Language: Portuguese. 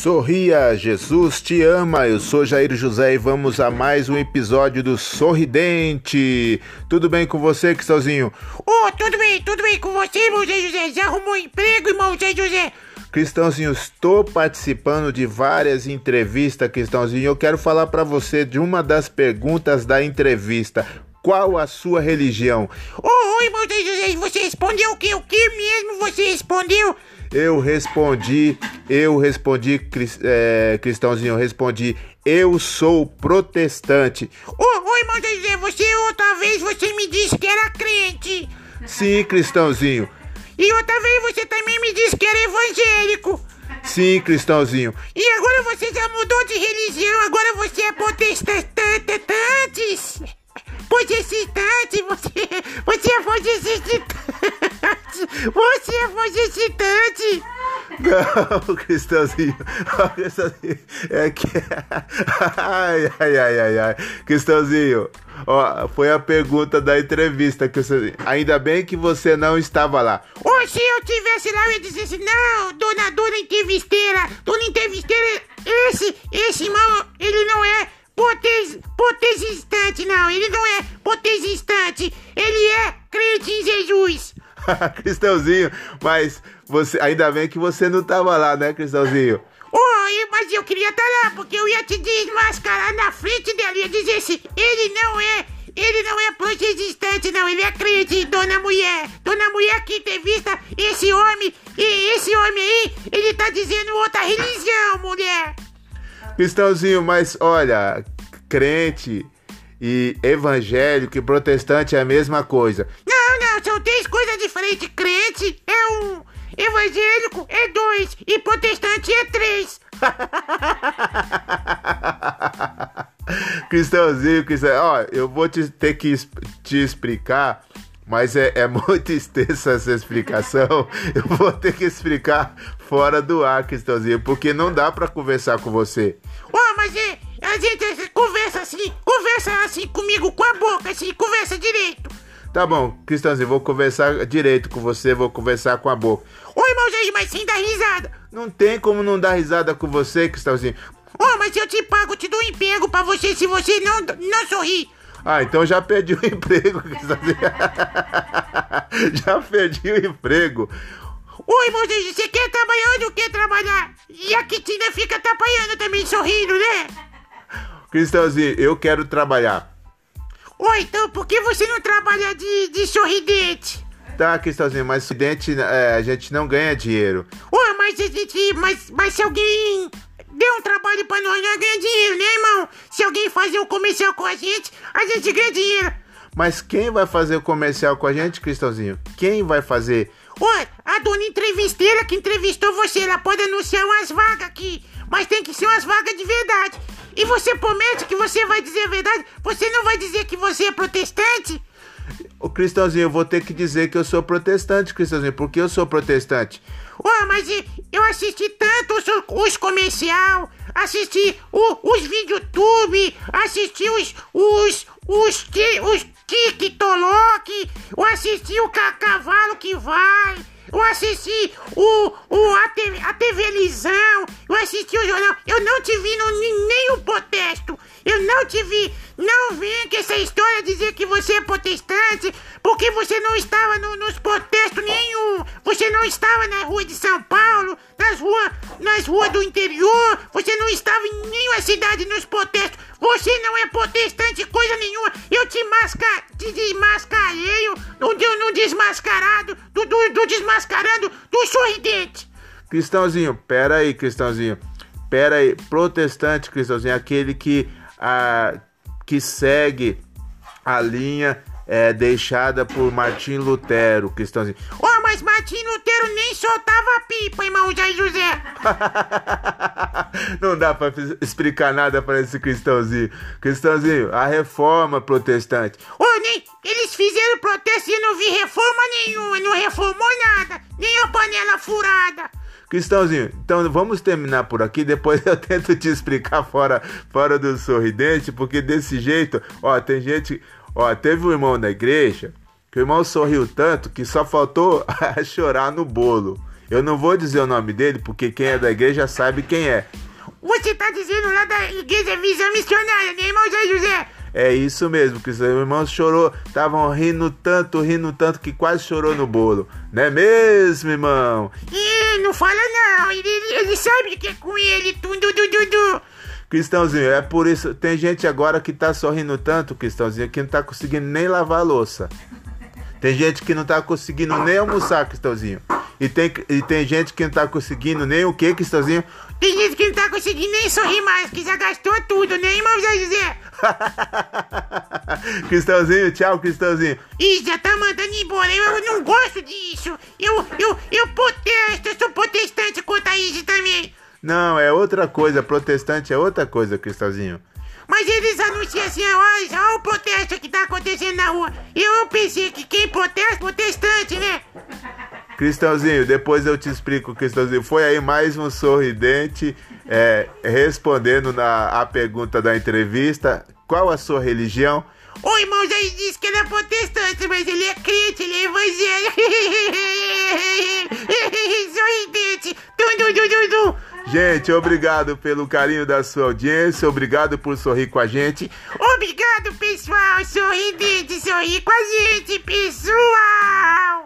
Sorria, Jesus te ama. Eu sou Jair José e vamos a mais um episódio do Sorridente. Tudo bem com você, Cristãozinho? Oh, tudo bem, tudo bem com você, irmão Zé José? Já arrumou emprego, irmão Zé José? Cristãozinho, estou participando de várias entrevistas, Cristãozinho. Eu quero falar para você de uma das perguntas da entrevista. Qual a sua religião? Ô, oh, irmão Zé José, você respondeu o que? O que mesmo você respondeu? Eu respondi, eu respondi, é, Cristãozinho, eu respondi, eu sou protestante. Ô, oh, irmão Zé, você outra vez você me disse que era crente. Sim, Cristãozinho. E outra vez você também me disse que era evangélico. Sim, Cristãozinho. E agora você já mudou de religião, agora você é protestante. Protestante, você, você é protestante. Você é protestante. Não, Cristãozinho. Cristãozinho. É que. Ai, ai, ai, ai, ai. Cristãozinho. Ó, foi a pergunta da entrevista. você... Ainda bem que você não estava lá. Ou se eu tivesse lá, eu ia dizer assim: não, dona, dona entrevisteira, dona entrevisteira, esse, esse irmão, ele não é potesistante, não, ele não é potesistante, ele é crente em Jesus. Cristãozinho, mas você ainda bem que você não estava lá, né, Cristãozinho? Oh, mas eu queria estar tá lá, porque eu ia te desmascarar na frente dela, ia dizer assim, ele não é, ele não é protestante, não, ele é crente, dona mulher. Dona mulher que entrevista esse homem, e esse homem aí, ele tá dizendo outra religião, mulher. Cristãozinho, mas olha, crente e evangélico e protestante é a mesma coisa. São três coisas diferentes. Crente é um, evangélico é dois e protestante é três. Cristãozinho, cristão, ó, eu vou te, ter que te explicar, mas é, é muito extensa essa explicação. Eu vou ter que explicar fora do ar, Cristãozinho, porque não dá para conversar com você. Ó, oh, mas é, a gente conversa assim, conversa assim comigo com a boca, assim, conversa direito. Tá bom, Cristãozinho, vou conversar direito com você, vou conversar com a boca. Oi, irmãozinho, mas sem dar risada. Não tem como não dar risada com você, Cristãozinho. Oh, mas eu te pago, te dou um emprego pra você se você não, não sorrir. Ah, então já perdi o emprego, Cristãozinho. já perdi o emprego. Oi, irmãozinho, você quer trabalhar ou não quer trabalhar? E a Kitina fica atrapalhando também, sorrindo, né? Cristãozinho, eu quero trabalhar. Oi, então por que você não trabalha de, de sorridente? Tá, Cristãozinho, mas sorridente é, a gente não ganha dinheiro. Oi, mas a gente. Mas, mas se alguém der um trabalho pra nós, nós ganha dinheiro, né, irmão? Se alguém fazer um comercial com a gente, a gente ganha dinheiro. Mas quem vai fazer o comercial com a gente, Cristãozinho? Quem vai fazer? Oi, a dona entrevisteira que entrevistou você, ela pode anunciar umas vagas aqui, mas tem que ser umas vagas de verdade. E você promete que você vai dizer a verdade? Você não vai dizer que você é protestante? O Cristãozinho, eu vou ter que dizer que eu sou protestante, Cristãozinho, porque eu sou protestante. Oh, mas eu assisti tanto os, os comercial, assisti o, os vídeos YouTube, assisti os, os, os, os, os TikTok, eu assisti o cavalo que vai, eu assisti o, o, a, TV, a TV eu assisti o jornal, eu não te vi no, o protesto, eu não te vi, não vem com essa história dizer que você é protestante, porque você não estava no, nos protestos nenhum, você não estava na rua de São Paulo, nas ruas, nas ruas do interior, você não estava em nenhuma cidade nos protestos, você não é protestante coisa nenhuma, eu te, masca, te desmascarei no, no desmascarado, do, do, do desmascarando do sorridente. Cristãozinho, pera aí, Cristãozinho, pera aí, protestante, Cristãozinho, aquele que, a, que segue a linha é, deixada por Martim Lutero, cristãozinho. Oh, mas Martim Lutero nem soltava pipa, irmão Jair José. Não dá pra explicar nada para esse cristãozinho. Cristãozinho, a reforma protestante. Oh, nem, eles fizeram protesto e não vi reforma nenhuma, não reformou nada, nem a panela furada. Cristãozinho, então vamos terminar por aqui. Depois eu tento te explicar fora, fora do sorridente, porque desse jeito, ó, tem gente. Ó, teve um irmão da igreja que o irmão sorriu tanto que só faltou chorar no bolo. Eu não vou dizer o nome dele, porque quem é da igreja sabe quem é. Você tá dizendo lá da igreja Visão Missionária, né, irmão Zé José? É isso mesmo, que seus irmãos chorou, estavam rindo tanto, rindo tanto que quase chorou no bolo. Não é mesmo, irmão? Ih, não fala não, ele, ele, sabe que é com ele, tudo, tudo, tudo. Cristãozinho, é por isso. Tem gente agora que tá sorrindo tanto, Cristãozinho, que não tá conseguindo nem lavar a louça. Tem gente que não tá conseguindo nem almoçar, Cristãozinho. E tem, e tem gente que não tá conseguindo nem o que, Cristãozinho? Tem gente que não tá conseguindo nem sorrir mais, que já gastou tudo, né, irmão Zé José? Cristãozinho, tchau, Cristãozinho. Ih, já tá mandando embora, eu, eu não gosto disso. Eu, eu, eu protesto, eu sou protestante contra isso também. Não, é outra coisa. Protestante é outra coisa, Cristãozinho. Mas eles anunciam assim, olha, olha o protesto que tá acontecendo na rua. Eu pensei que quem protesta, protestante, né? Cristãozinho, depois eu te explico, Cristãozinho. Foi aí mais um sorridente é, respondendo na a pergunta da entrevista. Qual a sua religião? O irmão já disse que ele é protestante, mas ele é crente, ele é evangélico. Sorridente. Dum, dum, dum, dum, dum. Gente, obrigado pelo carinho da sua audiência, obrigado por sorrir com a gente. Obrigado, pessoal. Sorridente, sorri com a gente, pessoal.